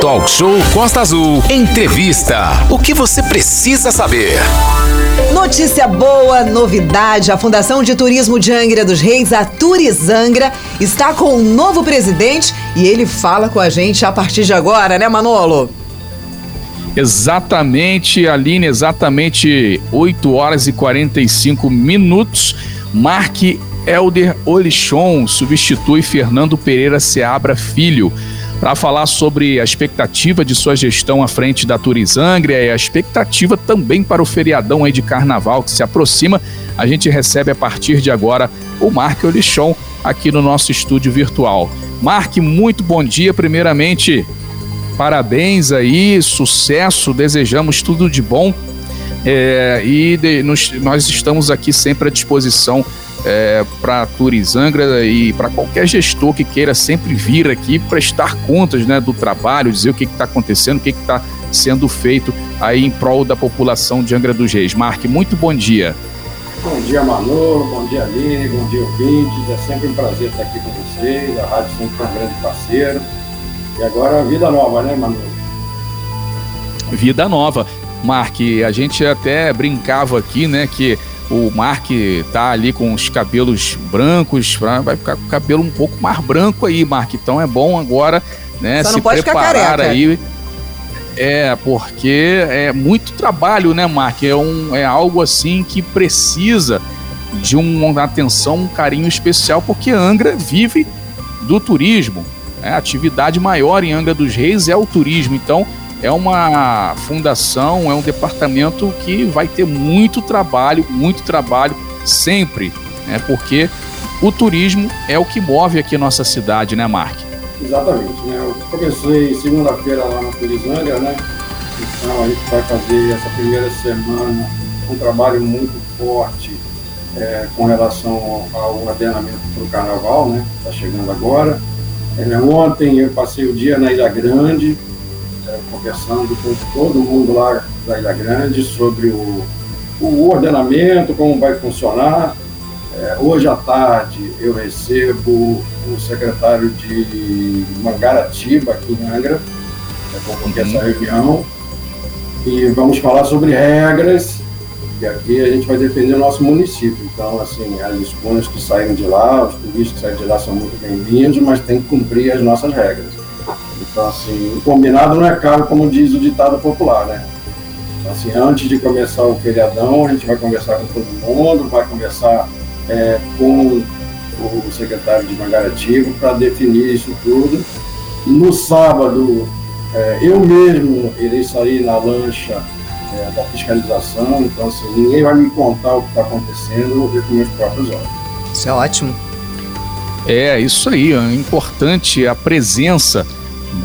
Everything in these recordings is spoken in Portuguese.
Talk Show Costa Azul. Entrevista. O que você precisa saber? Notícia boa, novidade. A Fundação de Turismo de Angra dos Reis, a Turizangra, está com um novo presidente e ele fala com a gente a partir de agora, né, Manolo? Exatamente, Aline, exatamente 8 horas e 45 minutos. Mark Elder Olichon substitui Fernando Pereira Seabra Filho para falar sobre a expectativa de sua gestão à frente da Turizangria e a expectativa também para o feriadão aí de carnaval que se aproxima. A gente recebe a partir de agora o Mark Olichon aqui no nosso estúdio virtual. Mark, muito bom dia. Primeiramente, parabéns aí, sucesso, desejamos tudo de bom. É, e de, nos, nós estamos aqui sempre à disposição é, para a Turizangra e para qualquer gestor que queira sempre vir aqui prestar contas né, do trabalho, dizer o que está acontecendo, o que está sendo feito aí em prol da população de Angra dos Reis. Mark, muito bom dia. Bom dia, Manolo, bom dia, Aline, bom dia, ouvintes. É sempre um prazer estar aqui com vocês. A rádio sempre é um grande parceiro. E agora, vida nova, né, Manolo? Vida nova. Mark, a gente até brincava aqui, né, que o Mark tá ali com os cabelos brancos, vai ficar com o cabelo um pouco mais branco aí, Mark. Então é bom agora, né, Só se preparar aí. É, porque é muito trabalho, né, Mark? É, um, é algo assim que precisa de uma atenção, um carinho especial, porque Angra vive do turismo. Né? A atividade maior em Angra dos Reis é o turismo. Então, é uma fundação, é um departamento que vai ter muito trabalho, muito trabalho sempre, né? Porque o turismo é o que move aqui nossa cidade, né, Mark? Exatamente, né? Eu comecei segunda-feira lá na Turizândia, né? Então a gente vai fazer essa primeira semana um trabalho muito forte é, com relação ao ordenamento para o carnaval, né? Está chegando agora. É, ontem eu passei o dia na Ilha Grande, conversando com todo mundo lá da Ilha Grande sobre o, o ordenamento, como vai funcionar. É, hoje à tarde eu recebo o secretário de Mangaratiba, aqui em Angra, é, convoquei uhum. essa reunião, e vamos falar sobre regras, e aqui a gente vai defender o nosso município. Então, assim, as escolas que saem de lá, os turistas que saem de lá são muito bem-vindos, mas tem que cumprir as nossas regras. Então, assim, o combinado não é caro, como diz o ditado popular, né? Então, assim, antes de começar o feriadão, a gente vai conversar com todo mundo, vai conversar é, com o secretário de Mangaratiba para definir isso tudo. No sábado, é, eu mesmo irei sair na lancha é, da fiscalização, então assim, ninguém vai me contar o que está acontecendo, eu vou ver com meus próprios olhos. Isso é ótimo. É, isso aí, é importante a presença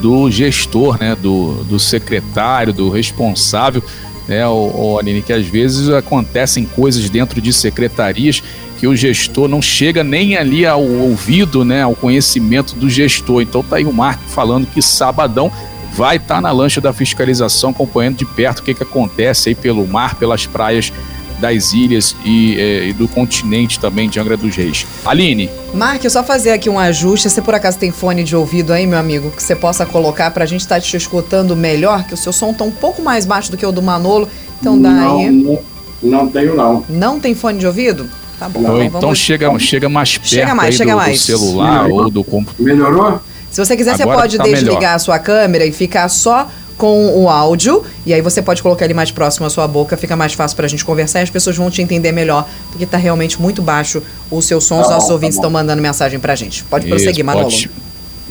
do gestor, né, do, do secretário, do responsável, né, o, o Aline, que às vezes acontecem coisas dentro de secretarias que o gestor não chega nem ali ao ouvido, né, ao conhecimento do gestor. Então tá aí o Marco falando que sabadão vai estar tá na lancha da fiscalização acompanhando de perto o que, que acontece aí pelo mar, pelas praias das ilhas e, é, e, do continente também de Angra dos Reis. Aline. Mark, só fazer aqui um ajuste. Se por acaso tem fone de ouvido aí, meu amigo, que você possa colocar para a gente estar tá te escutando melhor, que o seu som está um pouco mais baixo do que o do Manolo. Então dá não, aí. Não, não tenho, não. Não tem fone de ouvido? Tá bom. Então, então vamos... chega, chega mais perto chega mais, chega do, mais. do celular Melhorou? ou do computador. Melhorou? Se você quiser, Agora você pode tá desligar melhor. a sua câmera e ficar só com o áudio. E aí você pode colocar ele mais próximo à sua boca, fica mais fácil pra gente conversar e as pessoas vão te entender melhor, porque tá realmente muito baixo o seu som. Os tá nossos tá ouvintes estão mandando mensagem pra gente. Pode Isso, prosseguir, Manolo. Pode,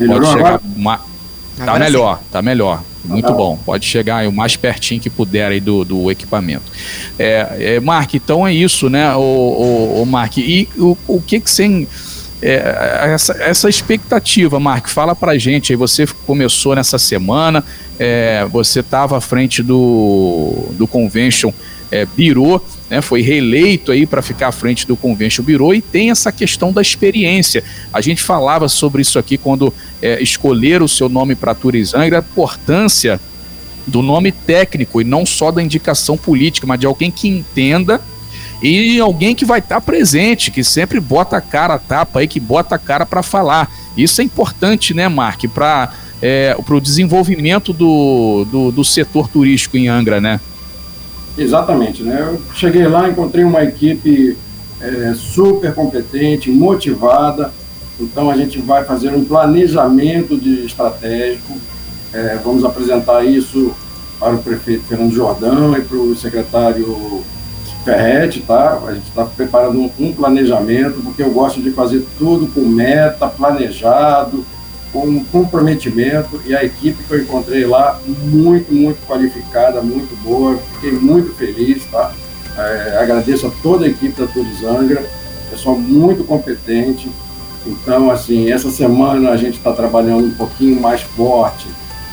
pode chegar. Ma... Tá melhor, sim. tá melhor. Muito tá bom. Pode chegar o mais pertinho que puder aí do, do equipamento. É, é, Mark, então é isso, né, o, o, o Mark? E o, o que que você é, essa, essa expectativa, Mark, fala pra gente aí, você começou nessa semana, é, você estava à frente do, do Convention é, né, foi reeleito aí para ficar à frente do Convention Biro e tem essa questão da experiência. A gente falava sobre isso aqui quando é, escolher o seu nome para Turizangra, a importância do nome técnico e não só da indicação política, mas de alguém que entenda e alguém que vai estar tá presente, que sempre bota a cara a tapa aí, que bota a cara para falar. Isso é importante, né, Mark, para é, para o desenvolvimento do, do, do, setor turístico em Angra, né? Exatamente, né? Eu cheguei lá, encontrei uma equipe é, super competente, motivada. Então a gente vai fazer um planejamento de estratégico. É, vamos apresentar isso para o prefeito Fernando Jordão e para o secretário Ferretti, tá? A gente está preparando um, planejamento, porque eu gosto de fazer tudo com meta, planejado, com comprometimento, e a equipe que eu encontrei lá, muito, muito qualificada, muito boa, fiquei muito feliz, tá? É, agradeço a toda a equipe da Turizangra, pessoal muito competente. Então, assim, essa semana a gente está trabalhando um pouquinho mais forte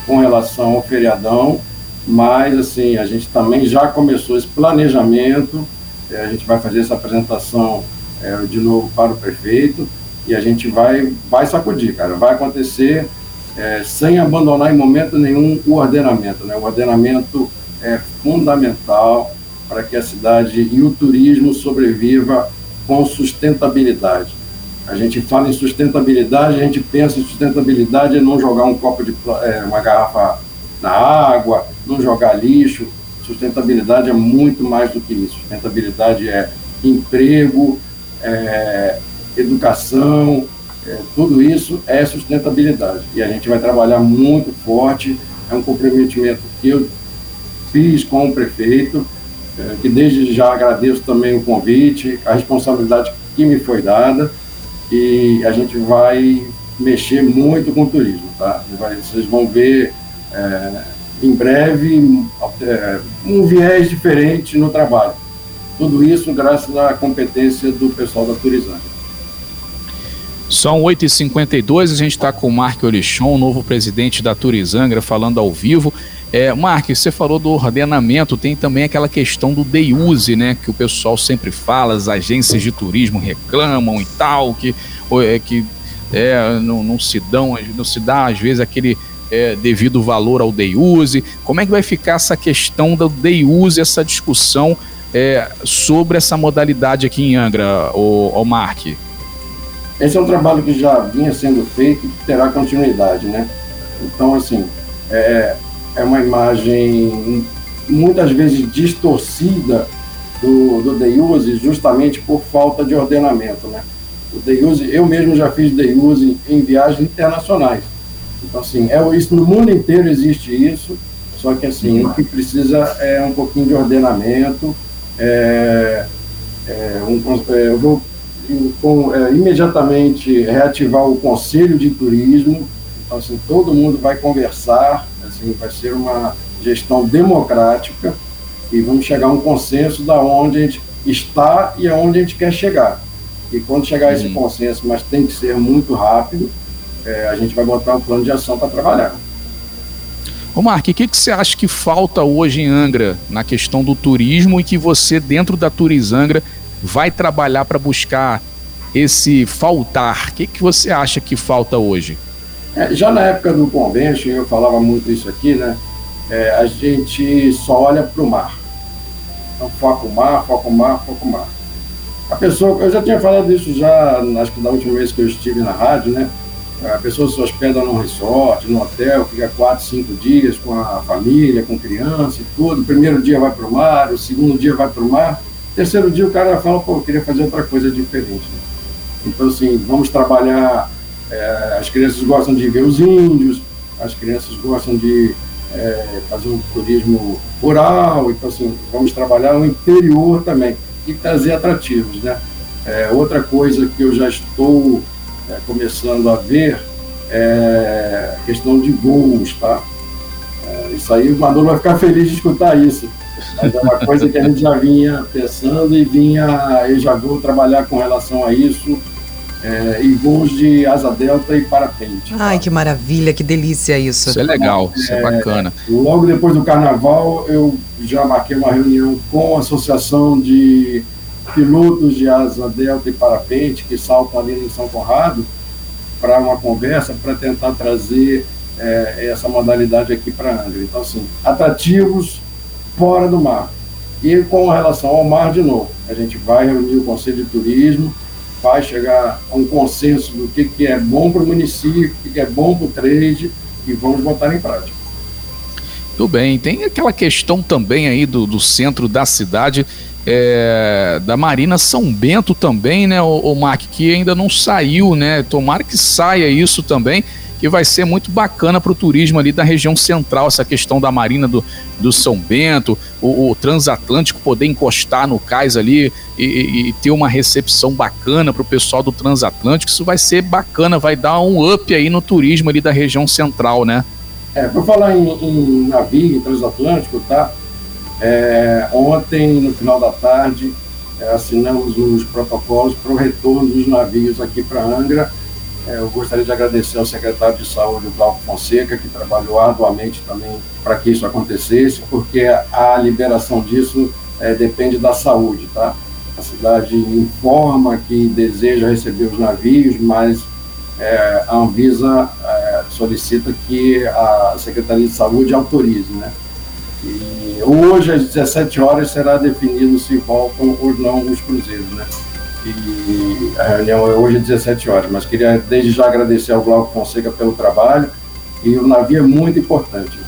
com relação ao feriadão, mas, assim, a gente também já começou esse planejamento, é, a gente vai fazer essa apresentação é, de novo para o prefeito e a gente vai, vai sacudir, cara, vai acontecer é, sem abandonar em momento nenhum o ordenamento, né? O ordenamento é fundamental para que a cidade e o turismo sobreviva com sustentabilidade. A gente fala em sustentabilidade, a gente pensa em sustentabilidade é não jogar um copo de é, uma garrafa na água, não jogar lixo. Sustentabilidade é muito mais do que isso. Sustentabilidade é emprego, é, educação, é, tudo isso é sustentabilidade. E a gente vai trabalhar muito forte. É um comprometimento que eu fiz com o prefeito é, que desde já agradeço também o convite, a responsabilidade que me foi dada e a gente vai mexer muito com o turismo, tá? Vai, vocês vão ver é, em breve é, um viés diferente no trabalho. Tudo isso graças à competência do pessoal da Turizante. São 8h52, a gente está com o Marco Orichon, novo presidente da Turizangra, falando ao vivo. É, Mark, você falou do ordenamento, tem também aquela questão do day use, né? Que o pessoal sempre fala, as agências de turismo reclamam e tal, que, é, que é, não, não se dão, não se dá às vezes aquele é, devido valor ao day use. Como é que vai ficar essa questão do day use, essa discussão é, sobre essa modalidade aqui em Angra, o, o Mark? Esse é um trabalho que já vinha sendo feito e terá continuidade, né? Então, assim, é, é uma imagem muitas vezes distorcida do, do Deuse justamente por falta de ordenamento, né? O Deuse, eu mesmo já fiz Deuse em viagens internacionais. Então, assim, é isso, no mundo inteiro existe isso, só que, assim, o que precisa é um pouquinho de ordenamento, é, é, um, é, eu vou com, é, imediatamente reativar o Conselho de Turismo, então, assim, todo mundo vai conversar, assim, vai ser uma gestão democrática e vamos chegar a um consenso da onde a gente está e aonde a gente quer chegar. E quando chegar a esse uhum. consenso, mas tem que ser muito rápido, é, a gente vai botar um plano de ação para trabalhar. Ô Mark, o que, que você acha que falta hoje em Angra na questão do turismo e que você, dentro da Turizangra, vai trabalhar para buscar esse faltar? O que, que você acha que falta hoje? É, já na época do convention, eu falava muito isso aqui, né? É, a gente só olha para o mar. Então, foca o mar, foca o mar, foca o mar. A pessoa, eu já tinha falado isso já, acho que da última vez que eu estive na rádio, né? A pessoa se hospeda num resort, num hotel, fica quatro, cinco dias com a família, com criança e tudo. O primeiro dia vai para o mar, o segundo dia vai para o mar. Terceiro dia o cara fala, pô, eu queria fazer outra coisa diferente. Né? Então, assim, vamos trabalhar é, as crianças gostam de ver os índios, as crianças gostam de é, fazer um turismo rural, então assim, vamos trabalhar o interior também e trazer atrativos, né? É, outra coisa que eu já estou começando a ver é a questão de voos, tá? Isso aí o Maduro vai ficar feliz de escutar isso. Mas é uma coisa que a gente já vinha pensando e vinha, eu já vou trabalhar com relação a isso é, em voos de asa delta e parapente. Ai, tá? que maravilha, que delícia isso. Isso é legal, isso é, é bacana. Logo depois do carnaval, eu já marquei uma reunião com a Associação de Pilotos de Asa Delta e Parapente, que saltam ali em São Conrado, para uma conversa, para tentar trazer é, essa modalidade aqui para Angra. Então, assim, atrativos fora do mar. E com relação ao mar, de novo, a gente vai reunir o Conselho de Turismo, vai chegar a um consenso do que, que é bom para o município, o que, é bom para o trade, e vamos botar em prática. Tudo bem. Tem aquela questão também aí do, do centro da cidade, é, da Marina São Bento também, né, o, o Mark, que ainda não saiu, né? Tomara que saia isso também que vai ser muito bacana para o turismo ali da região central, essa questão da Marina do, do São Bento, o, o transatlântico poder encostar no cais ali e, e, e ter uma recepção bacana para o pessoal do transatlântico, isso vai ser bacana, vai dar um up aí no turismo ali da região central, né? É, por falar em, em navio transatlântico, tá? É, ontem, no final da tarde, é, assinamos os protocolos para o retorno dos navios aqui para Angra eu gostaria de agradecer ao secretário de Saúde, o Glauco Fonseca, que trabalhou arduamente também para que isso acontecesse, porque a liberação disso é, depende da saúde, tá? A cidade informa que deseja receber os navios, mas é, a Anvisa é, solicita que a Secretaria de Saúde autorize, né? E hoje, às 17 horas, será definido se voltam ou não os cruzeiros, né? E a reunião é hoje às 17 horas, mas queria desde já agradecer ao Glauco Fonseca pelo trabalho e o navio é muito importante.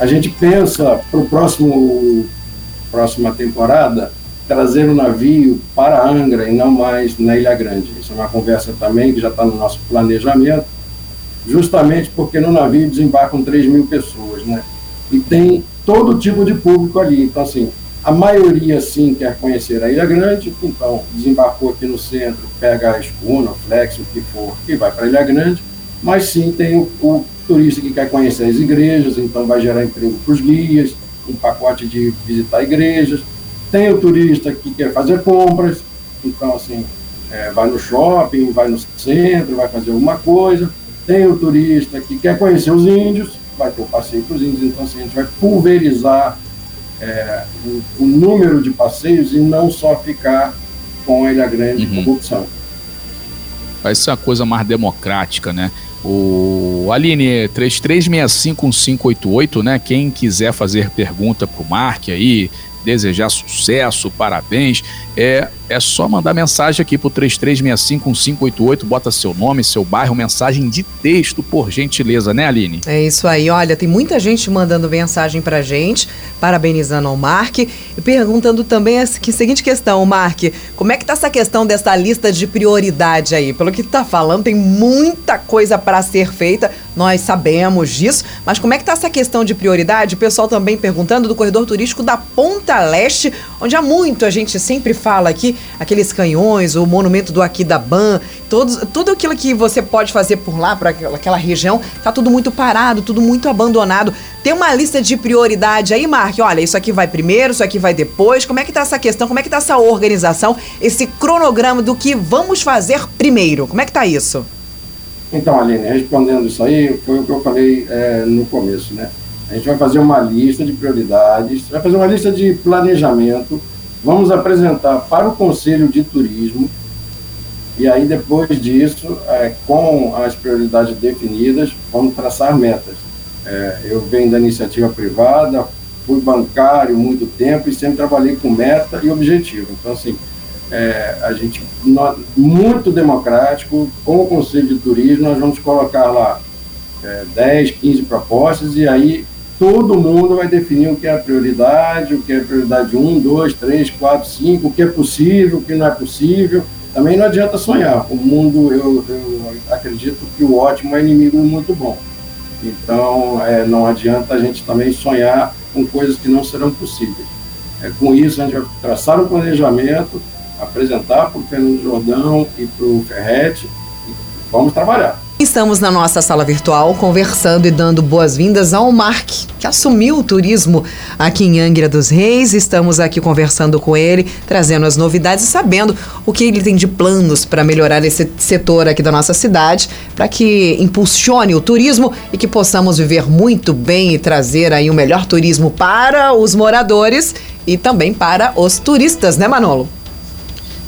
A gente pensa para o próximo próxima temporada trazer o navio para Angra e não mais na Ilha Grande. Isso é uma conversa também que já está no nosso planejamento, justamente porque no navio desembarcam 3 mil pessoas, né? E tem todo tipo de público ali. Então, assim, a maioria, sim, quer conhecer a Ilha Grande, então desembarcou aqui no centro, pega a escuna, o flex, o que for, e vai para a Ilha Grande. Mas sim, tem o, o, turista que quer conhecer as igrejas, então vai gerar emprego para os guias, um pacote de visitar igrejas. Tem o turista que quer fazer compras, então, assim, é, vai no shopping, vai no centro, vai fazer alguma coisa. Tem o turista que quer conhecer os índios, vai ter o passeio para os índios, então, assim, a gente vai pulverizar é, o, o, número de passeios e não só ficar com a Ilha Grande uhum. como opção. Vai ser uma coisa mais democrática, né? O Aline, 33651588, né? Quem quiser fazer pergunta pro Mark aí, desejar sucesso, parabéns, é, é só mandar mensagem aqui pro 33651588, bota seu nome, seu bairro, mensagem de texto, por gentileza, né, Aline? É isso aí. Olha, tem muita gente mandando mensagem pra gente, parabenizando ao Mark e perguntando também a seguinte questão, Mark, como é que tá essa questão dessa lista de prioridade aí? Pelo que tu tá falando, tem muita coisa para ser feita, nós sabemos disso, mas como é que tá essa questão de prioridade? O pessoal também perguntando do corredor turístico da Ponta Leste, onde há muito a gente sempre fala aqui, aqueles canhões, o monumento do Aquidaban, todos, tudo aquilo que você pode fazer por lá, para aquela região, tá tudo muito parado, tudo muito abandonado. Tem uma lista de prioridade aí, Mark? Olha, isso aqui vai primeiro, isso aqui vai depois. Como é que tá essa questão? Como é que tá essa organização, esse cronograma do que vamos fazer primeiro? Como é que tá isso? Então, Aline, respondendo isso aí, foi o que eu falei é, no começo, né? A gente vai fazer uma lista de prioridades, vai fazer uma lista de planejamento vamos apresentar para o Conselho de Turismo e aí depois disso, é, com as prioridades definidas, vamos traçar metas. É, eu venho da iniciativa privada, fui bancário muito tempo e sempre trabalhei com meta e objetivo. Então, assim, é, a gente, muito democrático, com o Conselho de Turismo, nós vamos colocar lá é, 10, 15 propostas e aí todo mundo vai definir o que é prioridade, o que é prioridade 1, 2, 3, 4, 5, o que é possível, o que não é possível. Também não adianta sonhar. O mundo, eu, eu acredito que o ótimo é inimigo do muito bom. Então, é, não adianta a gente também sonhar com coisas que não serão possíveis. É, com isso, a gente vai traçar um planejamento, apresentar para o Fernando Jordão e para o Ferrete e vamos trabalhar. Estamos na nossa sala virtual conversando e dando boas-vindas ao Mark, que assumiu o turismo aqui em Angra dos Reis. Estamos aqui conversando com ele, trazendo as novidades e sabendo o que ele tem de planos para melhorar esse setor aqui da nossa cidade, para que impulsione o turismo e que possamos viver muito bem e trazer aí o melhor turismo para os moradores e também para os turistas, né, Manolo?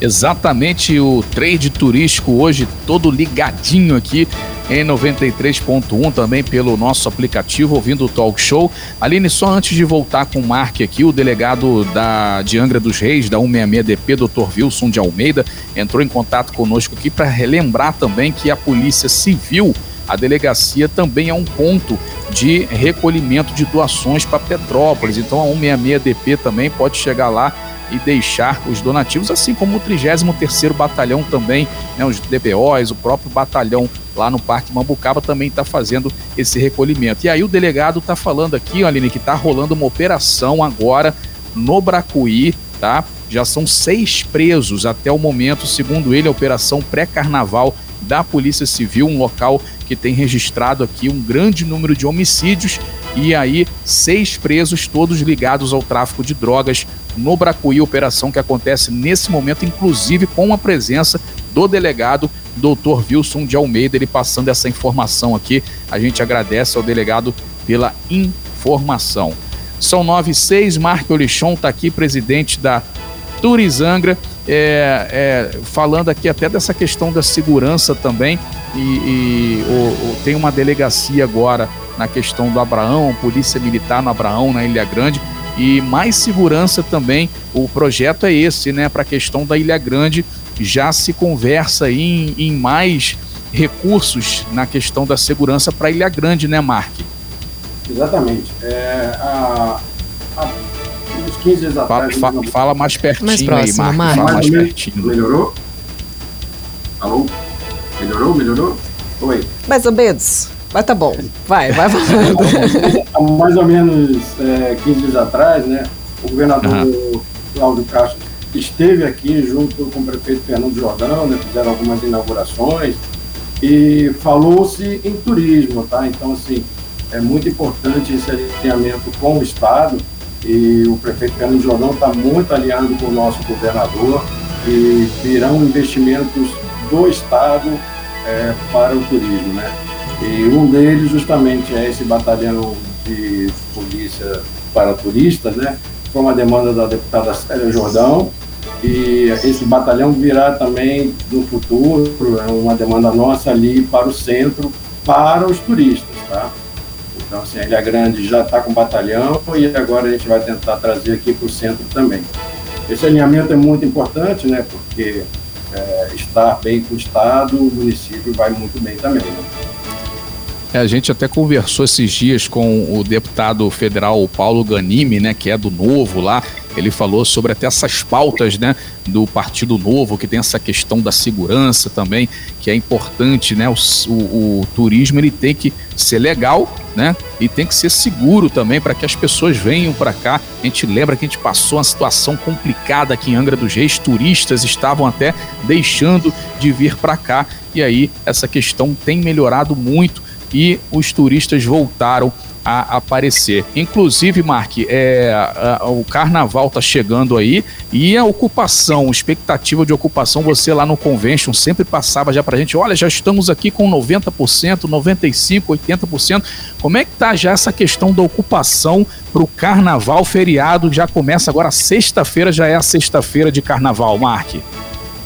Exatamente o trade turístico hoje todo ligadinho aqui em 93.1 também pelo nosso aplicativo ouvindo o Talk Show. Aline, só antes de voltar com o Mark aqui, o delegado da de Angra dos Reis, da 166DP, Dr. Wilson de Almeida, entrou em contato conosco aqui para relembrar também que a Polícia Civil a delegacia também é um ponto de recolhimento de doações para Petrópolis. Então a 166DP também pode chegar lá e deixar os donativos, assim como o 33º Batalhão também, né, os DBOs, o próprio batalhão lá no Parque Mambucaba também está fazendo esse recolhimento. E aí o delegado está falando aqui, Aline, que está rolando uma operação agora no Bracuí, tá? Já são seis presos até o momento, segundo ele, a operação pré-carnaval da Polícia Civil, um local que tem registrado aqui um grande número de homicídios e aí seis presos, todos ligados ao tráfico de drogas no Bracuí, operação que acontece nesse momento, inclusive com a presença do delegado Dr. Wilson de Almeida, ele passando essa informação aqui. A gente agradece ao delegado pela informação. São nove e seis, Marco Olichon está aqui, presidente da Turizangra, é, é, falando aqui até dessa questão da segurança também. E, e o, o, tem uma delegacia agora na questão do Abraão, Polícia Militar no Abraão, na Ilha Grande, e mais segurança também. O projeto é esse, né, para a questão da Ilha Grande. Já se conversa em, em mais recursos na questão da segurança para Ilha Grande, né, Mark? Exatamente. É, a, a, uns 15 dias atrás. Fala, fala, fala mais pertinho mais próximo, aí, Mark. Fala mais, mais pertinho. Melhorou? Alô? Melhorou? Melhorou? Oi. Mais ou menos. Mas tá bom. Vai, vai falando. Há mais ou menos é, 15 dias atrás, né? O governador uhum. Cláudio Castro esteve aqui junto com o prefeito Fernando Jordão, né, fizeram algumas inaugurações e falou-se em turismo, tá? Então, assim, é muito importante esse alinhamento com o Estado e o prefeito Fernando Jordão está muito alinhado com o nosso governador e virão investimentos do Estado é, para o turismo, né? E um deles justamente é esse batalhão de polícia para turistas, né? Foi uma demanda da deputada Célia Jordão e esse batalhão virá também no futuro, é uma demanda nossa ali para o centro, para os turistas, tá? Então, assim, a Ilha Grande já está com batalhão e agora a gente vai tentar trazer aqui para o centro também. Esse alinhamento é muito importante, né? Porque é, estar bem com o Estado, o município vai muito bem também, né? É, a gente até conversou esses dias com o deputado federal Paulo Ganimi, né, que é do Novo lá. Ele falou sobre até essas pautas, né, do Partido Novo, que tem essa questão da segurança também, que é importante, né? O, o, o turismo ele tem que ser legal, né? E tem que ser seguro também para que as pessoas venham para cá. A gente lembra que a gente passou uma situação complicada aqui em Angra dos Reis, turistas estavam até deixando de vir para cá. E aí essa questão tem melhorado muito e os turistas voltaram a aparecer. Inclusive, Mark, é, a, a, o carnaval tá chegando aí e a ocupação, expectativa de ocupação, você lá no convention sempre passava já pra gente, olha, já estamos aqui com 90%, 95%, 80%. Como é que tá já essa questão da ocupação pro carnaval feriado? Já começa agora, sexta-feira já é a sexta-feira de carnaval, Mark.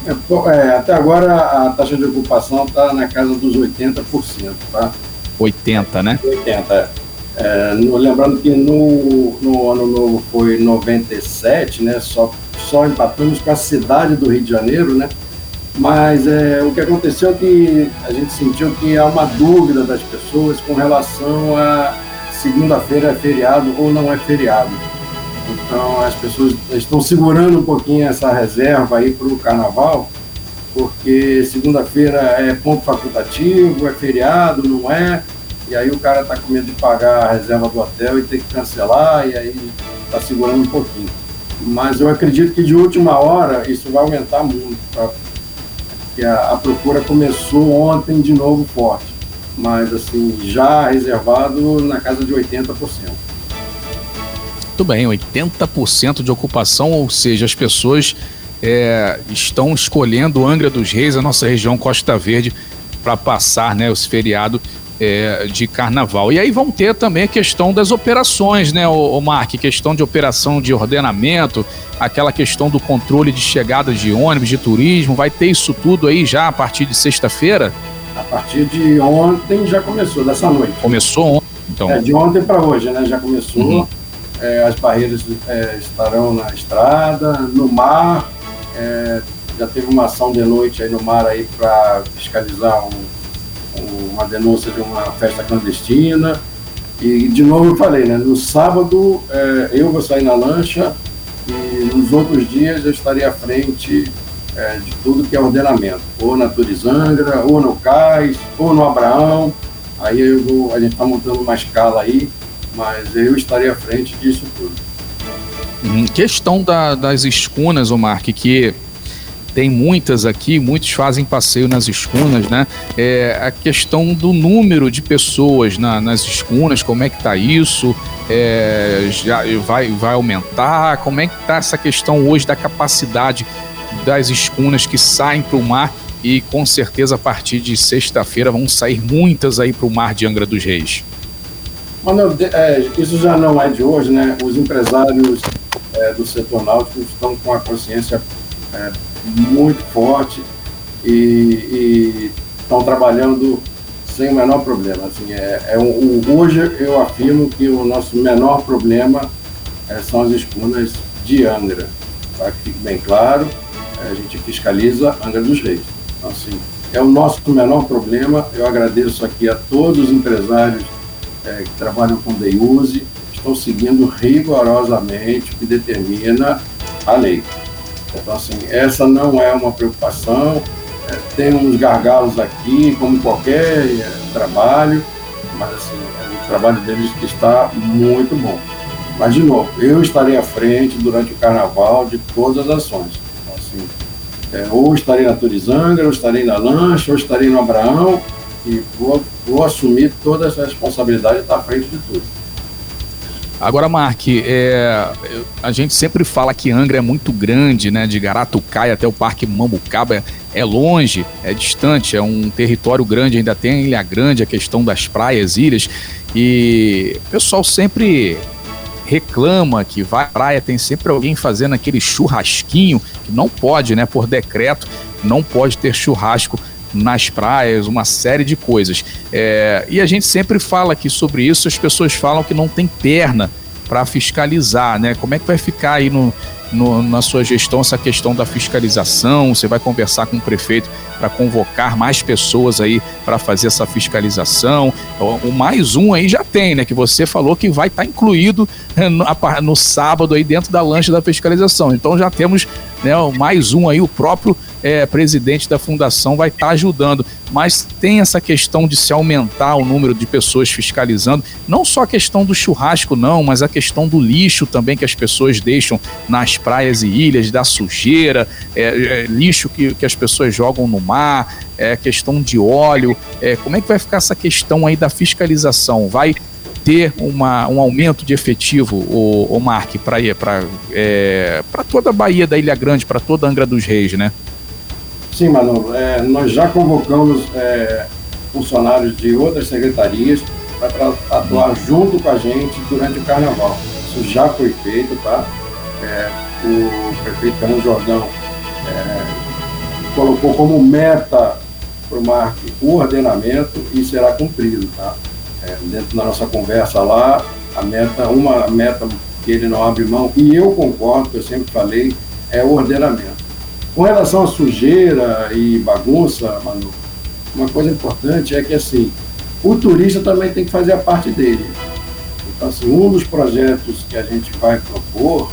É, é, até agora a taxa de ocupação está na casa dos 80%, tá? 80, né? 80, é, no, lembrando que no, no ano novo foi 97, né? Só, só empatamos com a cidade do Rio de Janeiro, né? Mas é, o que aconteceu é que a gente sentiu que há uma dúvida das pessoas com relação a segunda-feira é feriado ou não é feriado. Então as pessoas estão segurando um pouquinho essa reserva aí para o carnaval, porque segunda-feira é ponto facultativo, é feriado, não é, e aí o cara está com medo de pagar a reserva do hotel e ter que cancelar, e aí está segurando um pouquinho. Mas eu acredito que de última hora isso vai aumentar muito, tá? porque a, a procura começou ontem de novo forte, mas assim, já reservado na casa de 80%. Muito bem, 80% de ocupação, ou seja, as pessoas é, estão escolhendo Angra dos Reis, a nossa região Costa Verde, para passar né, os feriados é, de carnaval. E aí vão ter também a questão das operações, né, o, Mark? Questão de operação de ordenamento, aquela questão do controle de chegada de ônibus, de turismo. Vai ter isso tudo aí já a partir de sexta-feira? A partir de ontem já começou, dessa noite. Começou ontem, então. É, de ontem para hoje, né? Já começou. Uhum. É, as barreiras é, estarão na estrada, no mar, é, já teve uma ação de noite aí no mar aí para fiscalizar um, um, uma denúncia de uma festa clandestina. E, de novo, eu falei, né? No sábado é, eu vou sair na lancha e nos outros dias eu estarei à frente é, de tudo que é ordenamento, ou na Turizangra, ou no Cais, ou no Abraão. Aí eu vou, a gente está montando uma escala aí, mas eu estarei à frente disso tudo. Uhum. Questão da, das escunas, Omar, que tem muitas aqui, muitos fazem passeio nas escunas, né? É, a questão do número de pessoas na, nas escunas, como é que tá isso? É, já vai, vai aumentar? Como é que tá essa questão hoje da capacidade das escunas que saem para o mar e com certeza a partir de sexta-feira vão sair muitas aí para o mar de Angra dos Reis. É, isso já não é de hoje, né? Os empresários é, do setor náutico estão com a consciência é, muito forte e, estão trabalhando sem o menor problema. Assim, é, é um, hoje eu afirmo que o nosso menor problema é, são as escunas de Angra, para que fique bem claro a gente fiscaliza Angra dos Reis. Então, assim, é o nosso menor problema. Eu agradeço aqui a todos os empresários é, que trabalham com Deiuse, seguindo rigorosamente o que determina a lei. Então, assim, essa não é uma preocupação. É, tem uns gargalos aqui, como qualquer é, trabalho, mas assim, o trabalho deles está muito bom. Mas, de novo, eu estarei à frente durante o carnaval de todas as ações assim. É, ou estarei na Turizanga, ou estarei na Lancha, ou estarei no Abraão, e vou, vou assumir toda essa responsabilidade e estar à frente de tudo. Agora, Mark, é, a gente sempre fala que Angra é muito grande, né? De Garatucaia até o Parque Mambucaba é, longe, é distante, é um território grande, ainda tem a Ilha Grande, a questão das praias, ilhas. E o pessoal sempre reclama que vai à praia, tem sempre alguém fazendo aquele churrasquinho, que não pode, né? Por decreto, não pode ter churrasco nas praias, uma série de coisas. É, e a gente sempre fala aqui sobre isso, as pessoas falam que não tem perna para fiscalizar, né? Como é que vai ficar aí no, no, na sua gestão essa questão da fiscalização? Você vai conversar com o prefeito para convocar mais pessoas aí para fazer essa fiscalização? O, o, mais um aí já tem, né? Que você falou que vai estar tá incluído eh, no, no, sábado aí dentro da lancha da fiscalização. Então já temos né, mais um aí, o próprio é, presidente da fundação vai estar tá ajudando. Mas tem essa questão de se aumentar o número de pessoas fiscalizando, não só a questão do churrasco, não, mas a questão do lixo também que as pessoas deixam nas praias e ilhas, da sujeira, é, é, lixo que, que as pessoas jogam no mar, é, questão de óleo. É, como é que vai ficar essa questão aí da fiscalização? Vai ter uma, um aumento de efetivo, o, o Mark, para é, toda a Bahia da Ilha Grande, para toda a Angra dos Reis, né? Sim, Manu, é, nós já convocamos é, funcionários de outras secretarias para atuar junto com a gente durante o carnaval. Isso já foi feito, tá? É, o prefeito Fernando Jordão é, colocou como meta para o MARC o ordenamento e será cumprido, tá? É, dentro da nossa conversa lá, a meta, uma meta que ele não abre mão, e eu concordo, eu sempre falei, é o ordenamento. Com relação à sujeira e bagunça, Manu, uma coisa importante é que assim, o turista também tem que fazer a parte dele. Então, assim, um dos projetos que a gente vai propor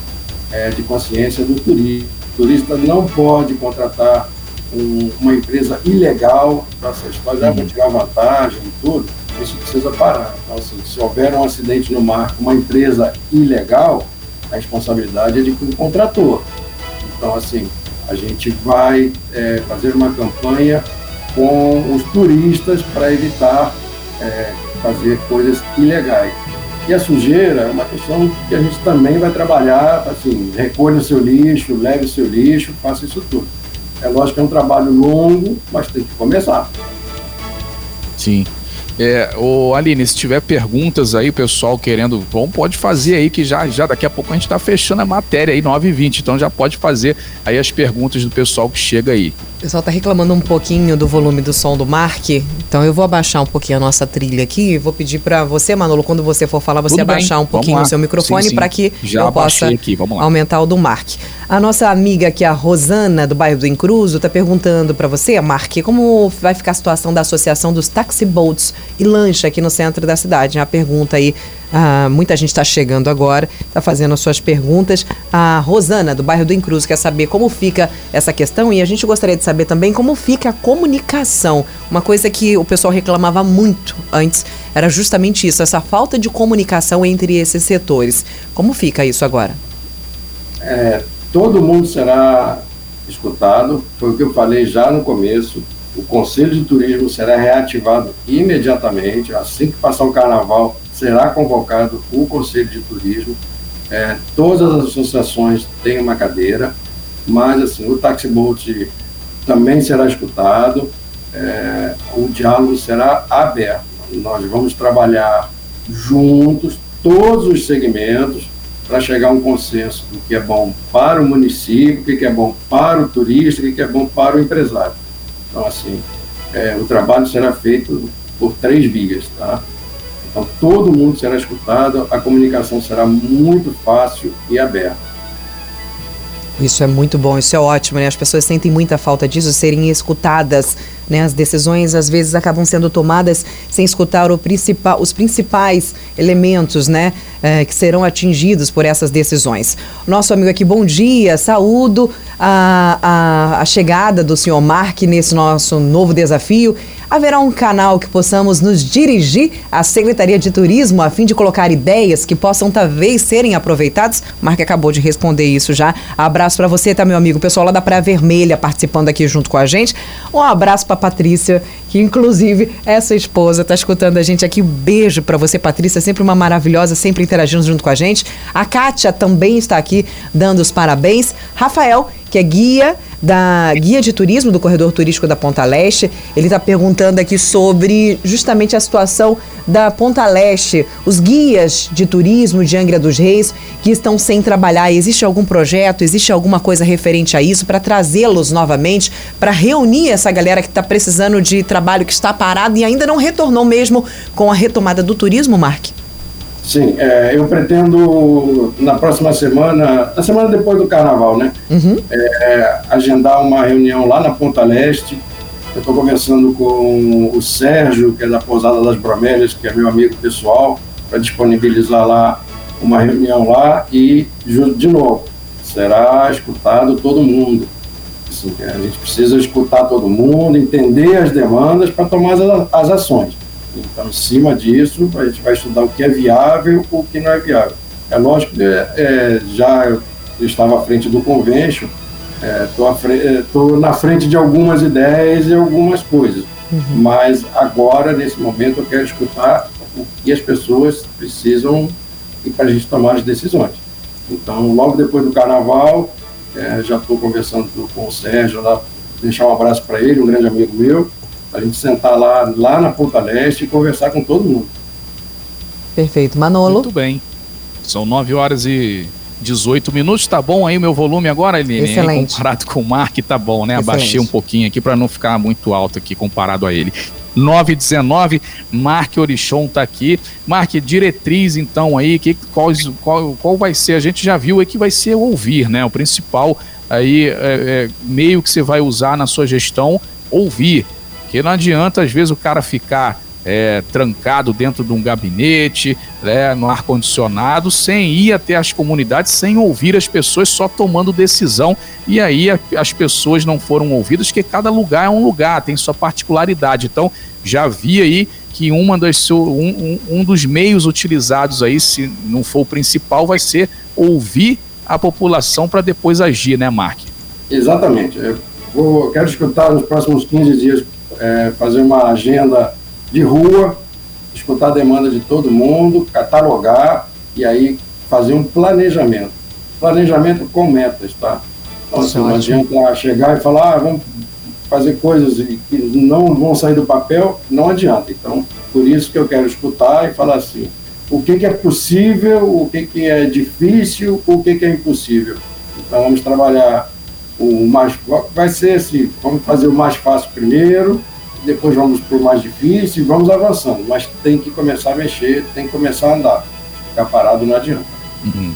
é de consciência do turista. O turista não pode contratar um, uma empresa ilegal para essa história, uhum. tirar vantagem e tudo. Isso precisa parar. Então, assim, se houver um acidente no mar com uma empresa ilegal, a responsabilidade é de quem contratou. Então, assim, a gente vai é, fazer uma campanha com os turistas para evitar é, fazer coisas ilegais. E a sujeira é uma questão que a gente também vai trabalhar, assim, recolha o seu lixo, leve o seu lixo, faça isso tudo. É lógico que é um trabalho longo, mas tem que começar. Sim. É, o Aline, se tiver perguntas aí, pessoal querendo, bom, pode fazer aí que já, já daqui a pouco a gente está fechando a matéria aí, 9 h 20 então já pode fazer aí as perguntas do pessoal que chega aí. Pessoal está reclamando um pouquinho do volume do som do Mark, então eu vou abaixar um pouquinho a nossa trilha aqui. Vou pedir para você, Manolo, quando você for falar, você Tudo abaixar bem. um pouquinho o seu microfone para que Já eu possa aqui. aumentar o do Mark. A nossa amiga aqui, a Rosana, do bairro do Incruso, está perguntando para você, Mark, como vai ficar a situação da Associação dos Taxi Boats e Lancha aqui no centro da cidade. A pergunta aí ah, muita gente está chegando agora, está fazendo as suas perguntas. A Rosana, do bairro do Incruz, quer saber como fica essa questão e a gente gostaria de saber também como fica a comunicação. Uma coisa que o pessoal reclamava muito antes era justamente isso, essa falta de comunicação entre esses setores. Como fica isso agora? É, todo mundo será escutado, foi o que eu falei já no começo. O Conselho de Turismo será reativado imediatamente, assim que passar o carnaval será convocado o Conselho de Turismo. É, todas as associações têm uma cadeira, mas assim, o taxiboat também será escutado, é, o diálogo será aberto. Nós vamos trabalhar juntos, todos os segmentos, para chegar a um consenso do que é bom para o município, o que é bom para o turista, o que é bom para o empresário. Então, assim, é, o trabalho será feito por três vias, tá? Então, todo mundo será escutado, a comunicação será muito fácil e aberta. Isso é muito bom, isso é ótimo, né? As pessoas sentem muita falta disso, serem escutadas, né? As decisões às vezes acabam sendo tomadas sem escutar principal, os principais elementos, né? É, que serão atingidos por essas decisões. Nosso amigo aqui, bom dia, saúdo a, a, a chegada do senhor Mark nesse nosso novo desafio haverá um canal que possamos nos dirigir à Secretaria de Turismo a fim de colocar ideias que possam talvez serem aproveitadas? Mark acabou de responder isso já. Abraço para você, tá, meu amigo? Pessoal lá da Praia Vermelha participando aqui junto com a gente. Um abraço para Patrícia, que inclusive essa esposa tá escutando a gente aqui. Beijo para você, Patrícia, sempre uma maravilhosa, sempre interagindo junto com a gente. A Kátia também está aqui dando os parabéns. Rafael, que é guia da guia de turismo do corredor turístico da Ponta Leste. Ele está perguntando aqui sobre justamente a situação da Ponta Leste, os guias de turismo de Angra dos Reis que estão sem trabalhar. Existe algum projeto, existe alguma coisa referente a isso para trazê-los novamente, para reunir essa galera que está precisando de trabalho, que está parado e ainda não retornou mesmo com a retomada do turismo, Mark? Sim, é, eu pretendo na próxima semana, na semana depois do carnaval, né? Uhum. É, agendar uma reunião lá na Ponta Leste. Eu estou conversando com o Sérgio, que é da Pousada das Bromélias, que é meu amigo pessoal, para disponibilizar lá uma reunião lá e, de novo, será escutado todo mundo. Assim, a gente precisa escutar todo mundo, entender as demandas para tomar as, as ações. Então, em cima disso, a gente vai estudar o que é viável o que não é viável. É lógico é, é, já eu estava à frente do convênio, estou é, na frente de algumas ideias e algumas coisas, uhum. mas agora, nesse momento, eu quero escutar o que as pessoas precisam e para a gente tomar as decisões. Então, logo depois do carnaval, é, já estou conversando com o Sérgio lá, deixar um abraço para ele, um grande amigo meu, a gente sentar lá, lá na Ponta Leste e conversar com todo mundo. Perfeito. Manolo? Muito bem. São 9 horas e 18 minutos. Tá bom aí o meu volume agora, Eline? Excelente. Comparado com o Mark, tá bom, né? Excelente. Abaixei um pouquinho aqui para não ficar muito alto aqui comparado a ele. 919, Mark Orichon tá aqui. Mark, diretriz então aí, que, qual, qual, qual vai ser? A gente já viu aí que vai ser ouvir, né? O principal aí é, é, meio que você vai usar na sua gestão, ouvir. Porque não adianta, às vezes, o cara ficar é, trancado dentro de um gabinete, né, no ar-condicionado, sem ir até as comunidades, sem ouvir as pessoas, só tomando decisão. E aí a, as pessoas não foram ouvidas, porque cada lugar é um lugar, tem sua particularidade. Então, já vi aí que uma das, um, um, um dos meios utilizados aí, se não for o principal, vai ser ouvir a população para depois agir, né, Mark? Exatamente. Eu vou, quero escutar nos próximos 15 dias é, fazer uma agenda de rua, escutar a demanda de todo mundo, catalogar e aí fazer um planejamento. Planejamento com metas, tá? Então, assim, não adianta chegar e falar, ah, vamos fazer coisas que não vão sair do papel, não adianta. Então, por isso que eu quero escutar e falar assim, o que, que é possível, o que, que é difícil, o que, que é impossível. Então, vamos trabalhar o mais vai ser assim, vamos fazer o mais fácil primeiro, depois vamos para o mais difícil e vamos avançando, mas tem que começar a mexer, tem que começar a andar. Ficar parado não adianta. Uhum.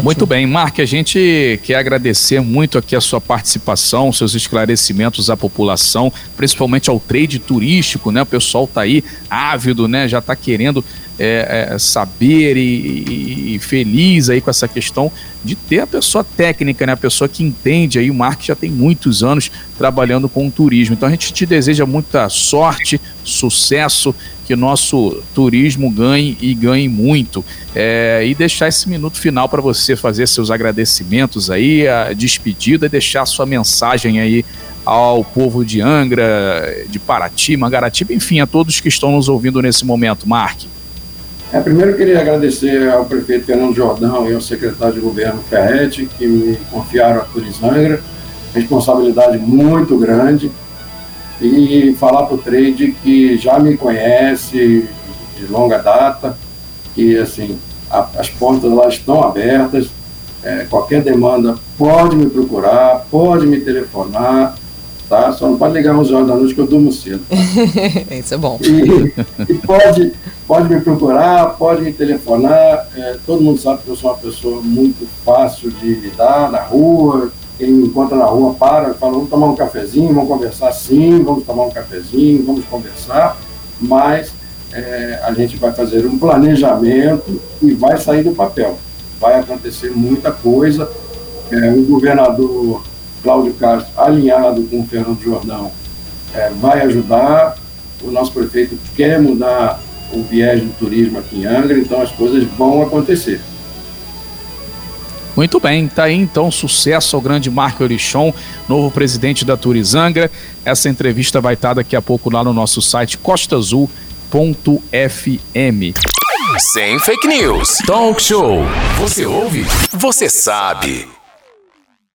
Muito bem, Mark, a gente quer agradecer muito aqui a sua participação, seus esclarecimentos à população, principalmente ao trade turístico, né? O pessoal tá aí ávido, né? Já está querendo é, é, saber e, e, feliz aí com essa questão de ter a pessoa técnica, né? A pessoa que entende aí, o Mark já tem muitos anos trabalhando com o turismo. Então a gente te deseja muita sorte, sucesso que nosso turismo ganhe e ganhe muito. É, e deixar esse minuto final para você fazer seus agradecimentos aí, a despedida e deixar sua mensagem aí ao povo de Angra, de Paraty, Mangaratiba, enfim, a todos que estão nos ouvindo nesse momento. Mark. É, primeiro queria agradecer ao prefeito Fernando Jordão e ao secretário de governo Ferretti, que me confiaram a Turizangra, responsabilidade muito grande e falar para o trade que já me conhece de longa data, que assim, a, as portas lá estão abertas, é, qualquer demanda pode me procurar, pode me telefonar, tá? Só não pode ligar 11 horas da noite que eu durmo cedo. Tá? Isso é bom. E, e, pode, pode me procurar, pode me telefonar, é, todo mundo sabe que eu sou uma pessoa muito fácil de lidar na rua, quem me encontra na rua para, fala, vamos tomar um cafezinho, vamos conversar sim, vamos tomar um cafezinho, vamos conversar, mas é, a gente vai fazer um planejamento e vai sair do papel. Vai acontecer muita coisa. É, o governador Cláudio Castro, alinhado com o Fernando Jordão, é, vai ajudar. O nosso prefeito quer mudar o viés do turismo aqui em Angra, então as coisas vão acontecer. Muito bem, tá aí então sucesso ao grande Marco Orichon, novo presidente da Turizangra. Essa entrevista vai estar daqui a pouco lá no nosso site costazul.fm. Sem fake news. Talk show. Você ouve? Você sabe.